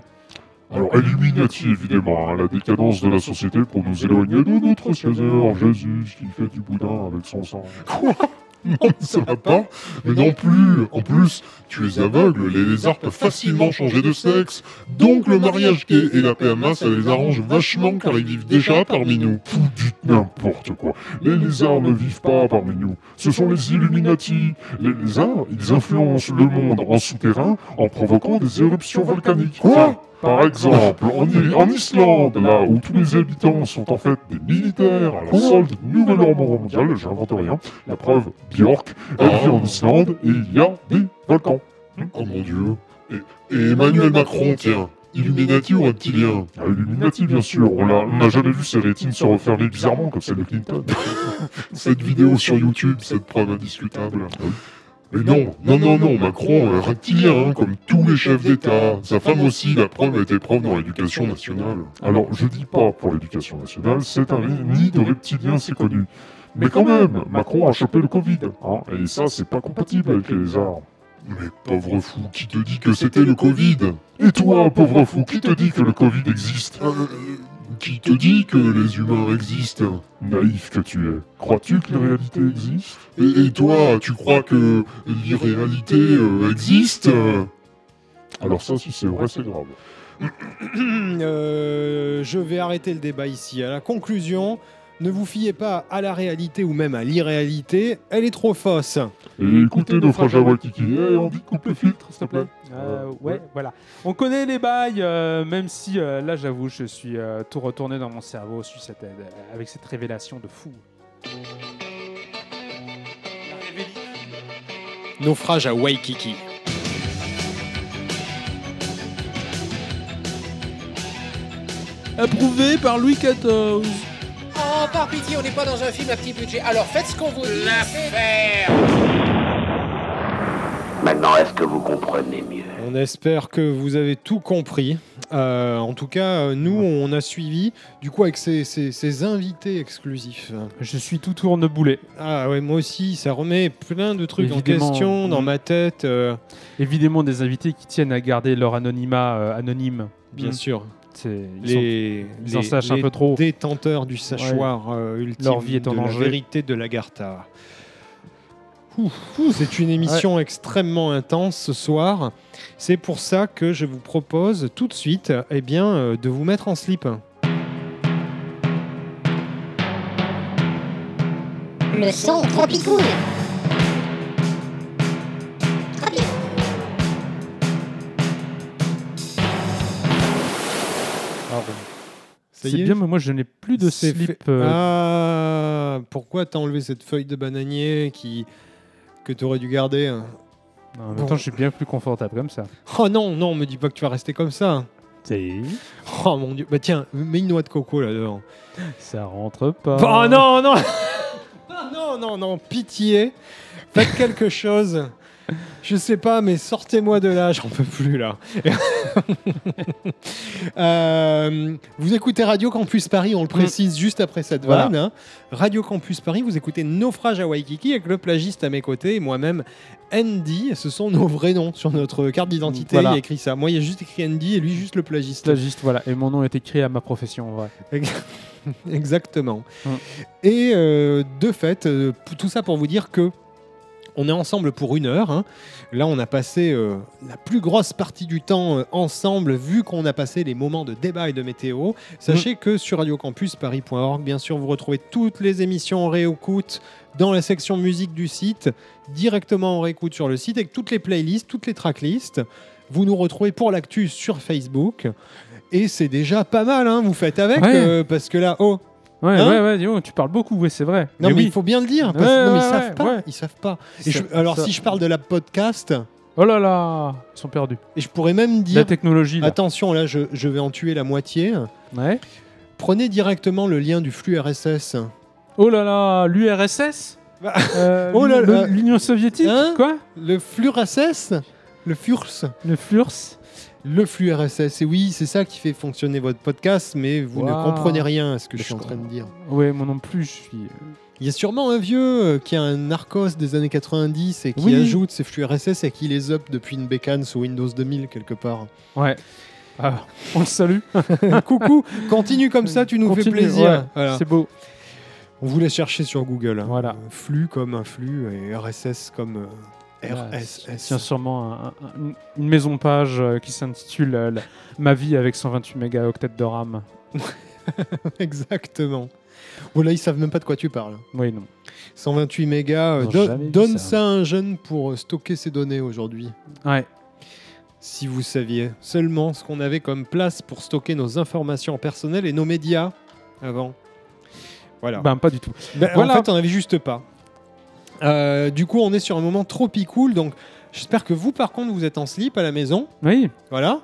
Alors Illuminati évidemment, hein, la décadence de la société pour nous éloigner de notre César Jésus qui fait du boudin avec son sang. Quoi? Non, ça va pas. Mais non plus. En plus, tu es aveugle, les lézards peuvent facilement changer de sexe. Donc le mariage gay et la PMA, ça les arrange vachement car ils vivent déjà parmi nous. Vous dites n'importe quoi. Les lézards ne vivent pas parmi nous. Ce sont les Illuminati. Les lézards, ils influencent le monde en souterrain en provoquant des éruptions volcaniques. Quoi? Par exemple, en, Islande, là où tous les habitants sont en fait des militaires à la solde du nouvel ordre mondial, j'invente rien. La preuve, Björk, elle vit en Islande et il y a des volcans. Oh mon dieu. Et, et Emmanuel Macron, tiens. Illuminati ou reptilien? Ah, Illuminati, bien sûr. On l'a- on n'a jamais vu ses rétines se refermer bizarrement comme celle de Clinton. [laughs] Cette vidéo sur YouTube, cette preuve indiscutable. Mais non, non, non, non, Macron, euh, reptilien, hein, comme tous les chefs d'État. Sa femme aussi, la preuve, a été prof dans l'éducation nationale. Alors, je dis pas pour l'éducation nationale, c'est un nid de reptiliens, c'est connu. Mais quand même, Macron a chopé le Covid, hein, et ça, c'est pas compatible avec les lézards. Mais pauvre fou, qui te dit que c'était le Covid? Et toi, pauvre fou, qui te dit que le Covid existe? Euh, euh, Qui te dit que les humains existent? Naïf que tu es. Crois-tu que la réalité existe? Et, et toi, tu crois que l'irréalité euh, existe? Alors ça, si c'est vrai, c'est grave. [coughs] Euh, je vais arrêter le débat ici. À la conclusion, Ne vous fiez pas à la réalité ou même à l'irréalité, elle est trop fausse. Et écoutez [laughs] Naufrage à on dit coupe le filtre, s'il te plaît. Euh, ouais, voilà. On connaît les bails, euh, même si euh, là, j'avoue, je suis euh, tout retourné dans mon cerveau sur cette- euh, avec cette révélation de fou. Naufrage à Waikiki. Approuvé par Louis XIV. Oh, par pitié, on n'est pas dans un film à petit budget. Alors faites ce qu'on vous dit. L'affaire Maintenant, est-ce que vous comprenez mieux? On espère que vous avez tout compris. Euh, en tout cas, euh, nous, on a suivi, du coup, avec ces, ces- ces invités exclusifs. Je suis tout tourneboulet. Ah ouais, moi aussi, ça remet plein de trucs Évidemment. en question dans ma tête. euh, Évidemment, des invités qui tiennent à garder leur anonymat euh, anonyme. bien Mm. sûr. C'est- ils sont- Les, ils en les- sachent un peu trop. détenteurs du sachoir euh, ultime Leur vie est en de la danger. vérité de l'Agartha. C'est une émission extrêmement intense ce soir. C'est pour ça que je vous propose tout de suite eh bien, euh, de vous mettre en slip. Le son tropicool. Y C'est est bien, mais moi, je n'ai plus de slip. fait- euh, Ah, pourquoi t'as enlevé cette feuille de bananier qui que t'aurais dû garder hein En même Bon. temps, je suis bien plus confortable comme ça. Oh non, non, me dis pas que tu vas rester comme ça. Oh mon dieu. Bah tiens, mets une noix de coco là-dedans. Ça rentre pas. Oh non, non [laughs] Ah, Non, non, non, pitié. Faites quelque chose. [laughs] Je sais pas, mais sortez-moi de là, j'en peux plus là. [laughs] Euh, vous écoutez Radio Campus Paris, on le précise juste après cette Voilà. vanne. hein. Radio Campus Paris, vous écoutez Naufrage à Waikiki avec le plagiste à mes côtés et moi-même Andy. Ce sont nos vrais noms sur notre carte d'identité. Voilà. Il y a écrit ça. Moi, il y a juste écrit Andy et lui juste le plagiste. Plagiste, voilà. Et mon nom est écrit à ma profession, en vrai. [laughs] Exactement. Hum. Et euh, de fait, euh, tout ça pour vous dire que on est ensemble pour une heure. hein. Là, on a passé euh, la plus grosse partie du temps euh, ensemble, vu qu'on a passé les moments de débat et de météo. Sachez que sur radiocampusparis.org, bien sûr, vous retrouvez toutes les émissions en réécoute dans la section musique du site, directement en réécoute sur le site, avec toutes les playlists, toutes les tracklists. Vous nous retrouvez pour l'actu sur Facebook. Et c'est déjà pas mal, hein, vous faites avec, Ouais. euh, parce que là, oh, Ouais, Hein ouais, ouais, dis donc, tu parles beaucoup, ouais, c'est vrai. non, mais, oui. il faut bien le dire. parce- Ouais, non, mais ils savent pas. Ils savent pas. Et Ça- je- alors, ça- si je parle de la podcast, Oh là là, ils sont perdus. et je pourrais même La dire, technologie, là. attention, là, je, je vais en tuer la moitié. Ouais. Prenez directement le lien du flux RSS. Oh là là, l'URSS Bah, Euh, oh là le- là. L'Union soviétique Hein Quoi Le flux RSS Le FURS Le FLURS Le flux RSS. Et oui, c'est ça qui fait fonctionner votre podcast, mais vous ne comprenez rien à ce que je suis en train de dire. Ouais, moi non plus, je suis. Il y a sûrement un vieux euh, qui a un Narcos des années 90 et qui Oui. ajoute ses flux RSS et qui les up depuis une bécane sous Windows 2000 quelque part. Ouais. Ah, on le salue. [laughs] Coucou, continue comme ça, tu nous fais plaisir. ouais, Voilà. C'est beau. On vous laisse chercher sur Google. hein. Voilà. Euh, flux comme un flux et RSS comme euh, RSS. Tiens, sûrement un- un- une- maison page euh, qui s'intitule euh, Ma vie avec 128 mégaoctets de RAM. [laughs] Exactement. Bon là, ils savent même pas de quoi tu parles. Oui, non. 128 mégas. euh, don- donne ça. ça. à un jeune pour euh, stocker ses données aujourd'hui. Ouais. Si vous saviez seulement ce qu'on avait comme place pour stocker nos informations personnelles et nos médias avant. Voilà. Ben, pas du tout. Ben, Voilà. En fait, on avait juste pas. Euh, du coup, on est sur un moment trop cool. Donc, j'espère que vous, par contre, vous êtes en slip à la maison. Oui. Voilà.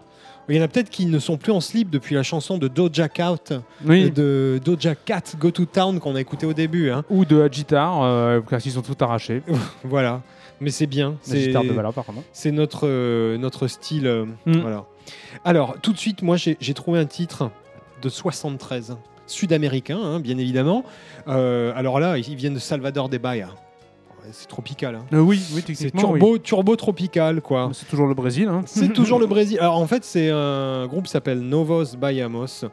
Il y en a peut-être qui ne sont plus en slip depuis la chanson de Doja Cat, Oui. de Doja Cat Go to Town qu'on a écouté au début. hein. Ou de Agitar, euh, car ils ont tout arraché. [laughs] Voilà. Mais c'est bien. C'est Agitar de valeur, par contre. c'est notre, euh, notre style. euh, Mm. Voilà. Alors, tout de suite, moi, j'ai trouvé un titre de 73, sud-américain, hein, bien évidemment. Alors là, ils viennent de Salvador de Bahia. C'est tropical. hein. Euh, oui, oui, C'est oui. turbo, turbo tropical, quoi. C'est toujours le Brésil. Hein. C'est [laughs] toujours le Brésil. Alors en fait, c'est un groupe qui s'appelle Novos Baiamos.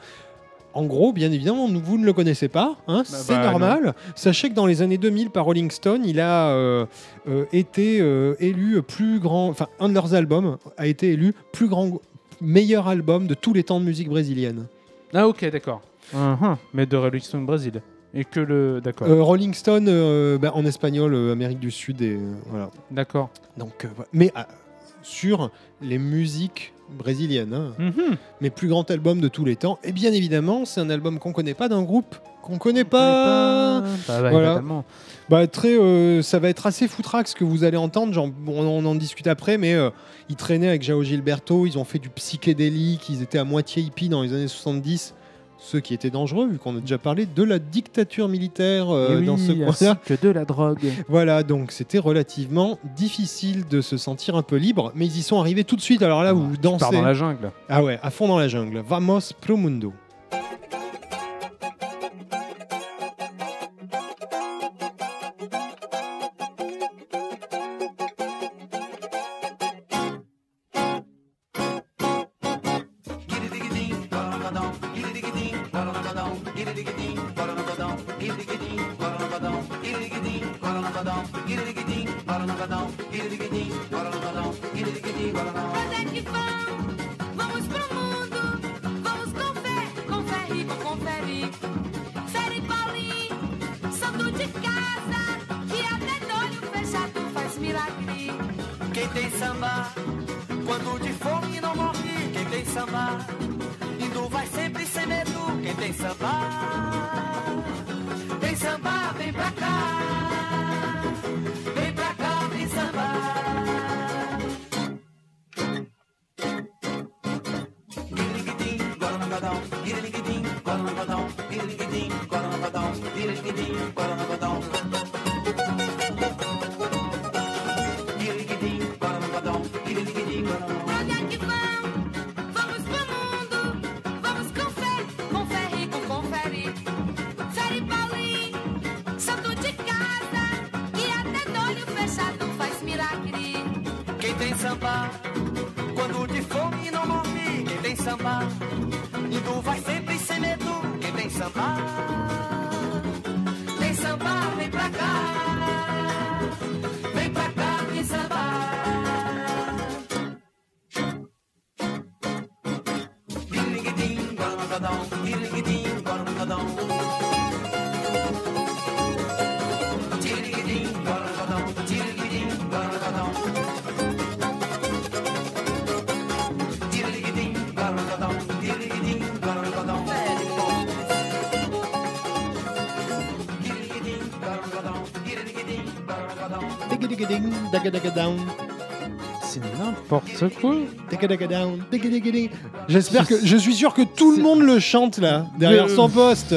En gros, bien évidemment, vous ne le connaissez pas, hein, c'est bah, normal. Sachez que dans les années 2000, par Rolling Stone, il a euh, euh, été élu plus grand, enfin un de leurs albums a été élu plus grand, meilleur album de tous les temps de musique brésilienne. Ah, ok, d'accord. Mhm. Mais de Rolling Stone Brésil. Et que le. D'accord. Euh, Rolling Stone euh, bah, en espagnol, euh, Amérique du Sud et voilà. D'accord. Donc, voilà. mais ah, sur les musiques brésiliennes, hein. Mhm. mes plus grands albums de tous les temps. Et bien évidemment, c'est un album qu'on connaît pas d'un groupe qu'on connaît pas. Bah, bah, Voilà. évidemment. Bah très, ça va être assez foutraque ce que vous allez entendre. Genre, bon, on, en discute après, mais ils traînaient avec Jao Gilberto. Ils ont fait du psychédélique. Ils étaient à moitié hippies dans les années 70. Ceux qui étaient dangereux, vu qu'on a déjà parlé de la dictature militaire euh, oui, dans ce coin-là. que de la drogue. [laughs] Voilà, donc c'était relativement difficile de se sentir un peu libre, mais ils y sont arrivés tout de suite. Alors là, où vous Tu pars dansez. dans la jungle. Ah ouais, à fond dans la jungle. Vamos pro mundo. Onde é que vão? Vamos pro mundo. Vamos com fé, com fé e confere. Fere Paulinho, de casa, que até de olho fechado faz milagre. Quem tem samba, quando de fome não morre. Quem tem samba, C'est n'importe quoi. J'espère que, je suis sûr que tout le monde le chante là, derrière son poste.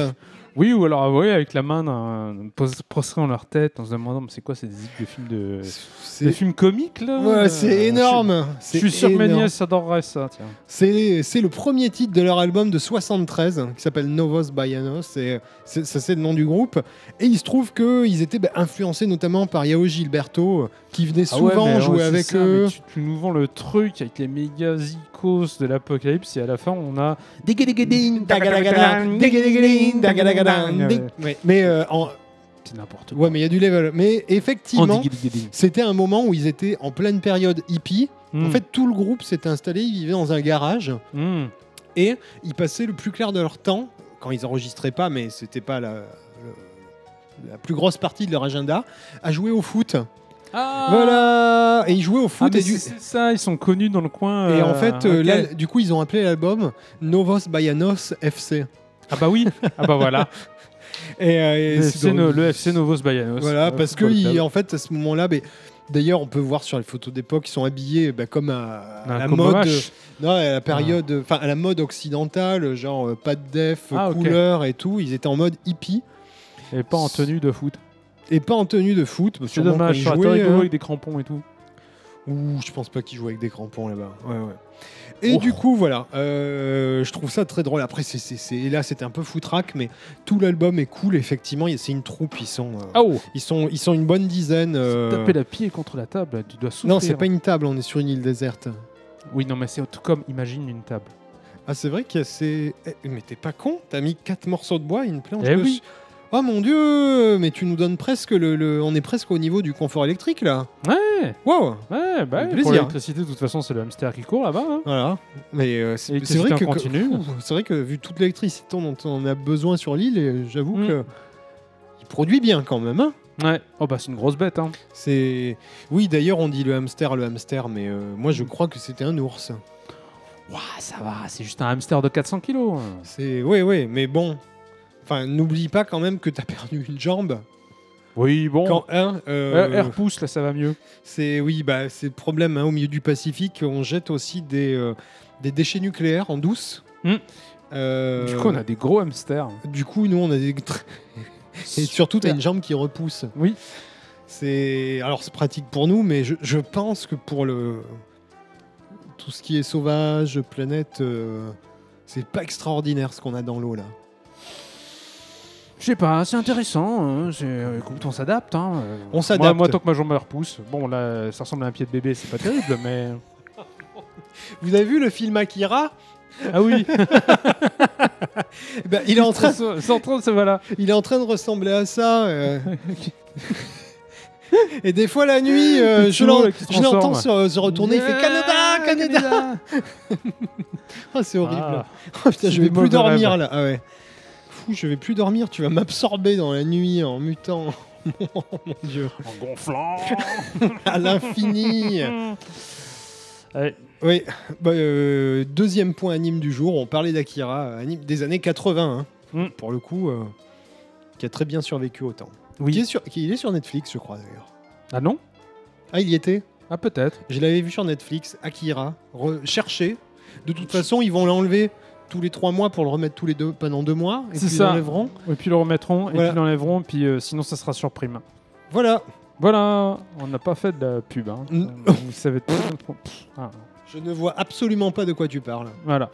Oui, ou alors oui, avec la main dans leur tête en se demandant mais c'est quoi ces des films de des films comiques là? Ouais, c'est énorme. Je suis sûr que mes énorme. nièces adoreraient ça. C'est le premier titre de leur album de 73 qui s'appelle Novos Baianos. et c'est- Ça, c'est le nom du groupe. Et il se trouve qu'ils étaient bah, influencés notamment par Yao Gilberto, qui venait Ah ouais, souvent mais jouer ouais, avec ça, eux. mais Tu, tu nous vends le truc avec les méga zikos de l'apocalypse et à la fin on a Ouais, Mais euh, en- C'est n'importe quoi. ouais, mais il y a du level. Mais En effectivement, c'était un moment où ils étaient en pleine période hippie. En fait, tout le groupe s'était installé, ils vivaient dans un garage Mm. et ils passaient le plus clair de leur temps quand ils enregistraient pas, mais c'était pas la, la plus grosse partie de leur agenda, à jouer au foot. Ah Voilà, et ils jouaient au Ah, foot mais et, du- c'est ça, ils sont connus dans le coin. et en euh, fait, euh, là, du coup, ils ont appelé l'album Novos Baianos FC. Ah bah oui, ah bah voilà. [laughs] Et, euh, et le, c'est FC, dans- no- le FC Novos Baianos. Voilà, parce que en fait, à ce moment-là, ben, d'ailleurs, on peut voir sur les photos d'époque, ils sont habillés ben, comme à, à Un la mode, non, à la période, enfin à la mode occidentale, genre pas de def, Ah, couleur et tout. Ils étaient en mode hippie Et pas en tenue de foot. Et pas en tenue de foot. C'est dommage, ça rigolo hein. avec des crampons et tout. Ouh, je pense pas qu'ils jouent avec des crampons là-bas. Ouais, ouais. Et Oh. du coup, voilà, euh, je trouve ça très drôle. Après, c'est, et là, c'était un peu foutraque, mais tout l'album est cool. Effectivement, c'est une troupe. Ils sont, euh, Oh ils sont, ils sont une bonne dizaine. euh, Taper la pied contre la table, tu dois souffrir. Non, c'est pas une table. On est sur une île déserte. Oui, non, mais c'est tout comme imagine une table. Ah, c'est vrai qu'il y a ces. Eh, mais t'es pas con T'as mis quatre morceaux de bois et une planche Eh oui. Oh mon dieu Mais tu nous donnes presque le, le- On est presque au niveau du confort électrique là. Ouais, Wow ouais, bah, Avec pour plaisir. l'électricité, de toute façon, c'est le hamster qui court là-bas. hein. Voilà. Mais euh, c'est, vrai que en continu. Ouh, [laughs] c'est vrai que vu toute l'électricité dont on a besoin sur l'île, et j'avoue Mm. que produit bien quand même. hein. Ouais. Oh bah c'est une grosse bête. Hein. C'est oui d'ailleurs on dit le hamster le hamster mais euh, moi je crois que c'était un ours. Ouah, ça va, c'est juste un hamster de 400 kilos. C'est oui oui mais bon. Enfin n'oublie pas quand même que t'as [laughs] perdu une jambe. Oui, bon. Quand hein, euh, Euh, pousse, là, ça va mieux. c'est oui bah c'est le problème hein, au milieu du Pacifique on jette aussi des euh, des déchets nucléaires en douce. Hmm. Euh, Du coup, on a des gros hamsters. Du coup, nous, on a des. [laughs] Et surtout, tu as une jambe qui repousse. Oui. C'est. Alors, c'est pratique pour nous, mais je, je pense que pour le. Tout ce qui est sauvage, planète, euh, c'est pas extraordinaire ce qu'on a dans l'eau là. Je sais pas, c'est intéressant. hein, c'est- euh, Écoute, on s'adapte. Hein. euh. On s'adapte. Moi, moi, tant que ma jambe me repousse. Bon, là, ça ressemble à un pied de bébé, c'est pas terrible, [laughs] mais. [laughs] Vous avez vu le film Akira? Ah oui Eh ben, il, est en train, C'est en train de se voilà. il est en train de ressembler à ça. euh. Et des fois, la nuit, euh, je Picsou, l'en- là, qui se je l'entends transforme. se, se retourner. Il fait Canada, Canada. [laughs] Ah, c'est horrible. Ah. Oh, putain, C'est je des vais plus mauvais dormir rêves. là. Ah ouais. Fou, je vais plus dormir. Tu vas m'absorber dans la nuit en mutant. [laughs] oh mon dieu. En gonflant. [laughs] À l'infini. Oui. Bah, euh, deuxième point anime du jour. On parlait d'Akira, anime des années 80. hein. Mm. Pour le coup, euh, qui a très bien survécu au temps. Qui Oui. est sur, qui- il est sur Netflix, je crois d'ailleurs. Ah non? Ah, il y était Ah peut-être. Je l'avais vu sur Netflix. Akira. Re- cherchez. De toute façon, ils vont l'enlever tous les trois mois pour le remettre tous les deux pendant deux mois. Et puis ça. l'enlèveront. Et puis le remettront, et puis l'enlèveront, puis euh, sinon ça sera sur prime. Voilà. Voilà, on n'a pas fait de la pub. Hein. Mm. Vous savez tout. Ah, Je ne vois absolument pas de quoi tu parles. Voilà.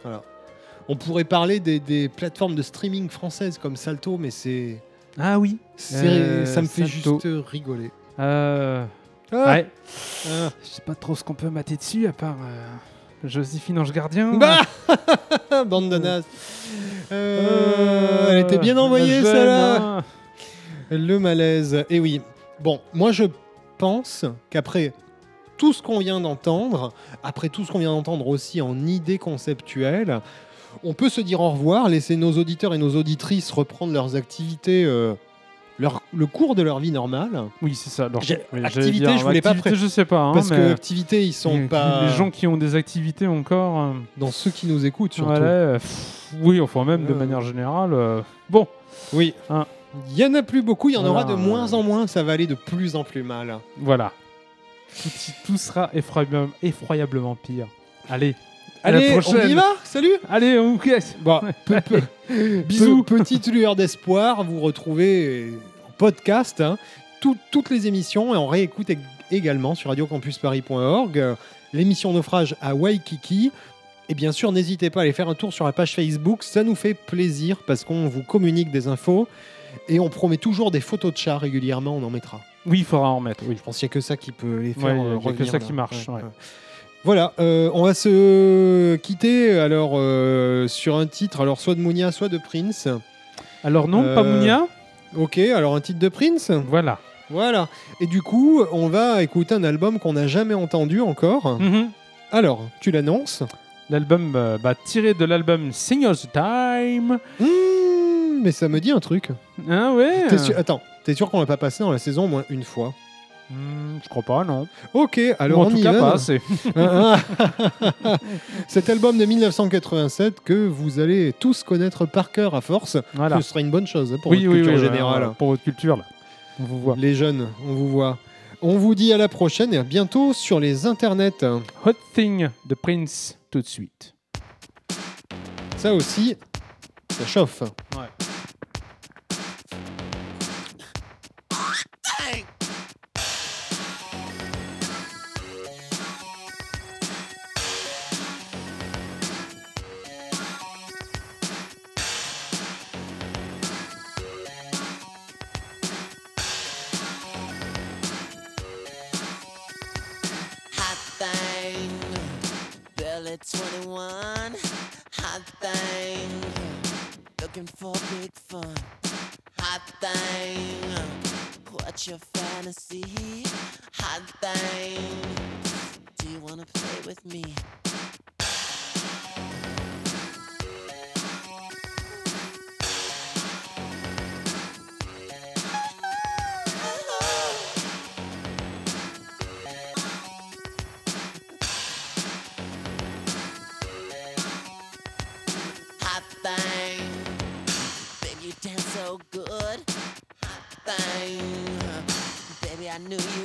On pourrait parler des, des plateformes de streaming françaises comme Salto, mais c'est. Ah oui. c'est- Euh, ça me fait Salto. juste rigoler. Euh... Ah. Ouais. Ah. Je sais pas trop ce qu'on peut mater dessus à part euh, Joséphine Ange Gardien. Bah [laughs] Bande de nazes. Euh, elle était bien envoyée, celle-là. hein. Le malaise. Et oui. Bon, moi je pense qu'après tout ce qu'on vient d'entendre, après tout ce qu'on vient d'entendre aussi en idées conceptuelles, on peut se dire au revoir, laisser nos auditeurs et nos auditrices reprendre leurs activités, euh, leur, le cours de leur vie normale. Oui, c'est ça. J'ai- oui, activité, dire, je voulais pas activité, Je sais pas. hein, Parce mais que activités, ils sont les- pas Les gens qui ont des activités encore. euh, dans ceux qui nous écoutent surtout. euh, pff, oui, enfin même de Euh. manière générale. euh, bon, Oui. Hein. Il y en a plus beaucoup, il y en aura de Voilà. moins en moins, ça va aller de plus en plus mal. voilà. Tout, tout sera effroyable- effroyablement pire. Allez. Allez, on y va Salut Allez, on casse. Bon, peu- peu- [laughs] Bisous. Pe- petite lueur d'espoir, vous retrouvez euh, en podcast hein, tout- toutes les émissions et on réécoute ég- également sur radiocampusparis.org euh, l'émission Naufrage à Waikiki. Et bien sûr, n'hésitez pas à aller faire un tour sur la page Facebook, ça nous fait plaisir parce qu'on vous communique des infos et on promet toujours des photos de chats régulièrement, on en mettra. Oui, il faudra en mettre. Oui. Je pense qu'il n'y a que ça qui peut les faire Ouais, euh, il y a que revenir ça là. qui marche, ouais. Voilà, euh, on va se quitter alors euh, sur un titre, alors soit de Mounia, soit de Prince. Alors non, Euh, pas Mounia. Ok, alors un titre de Prince. Voilà. Voilà. Et du coup, on va écouter un album qu'on n'a jamais entendu encore. Mhm. Alors, tu l'annonces? L'album euh, bah, tiré de l'album Singers Time. Mmh, Mais ça me dit un truc. Ah ouais. Attends, t'es sûr qu'on l'a pas passé dans la saison au moins une fois? Hmm, je crois pas, non. Ok, alors Ou en on tout y cas va. pas [laughs] assez. [laughs] Cet album de 1987 que vous allez tous connaître par cœur à force, Voilà. ce sera une bonne chose hein, pour oui, votre oui, culture oui, générale. pour votre culture là. On vous voit. Les jeunes, on vous voit. On vous dit à la prochaine et à bientôt sur les internets. Hot Thing de Prince tout de suite. Ça aussi, ça chauffe. Ouais. Looking for big fun. Hot thing, what's your fantasy? Hot thing, do you wanna play with me? Knew you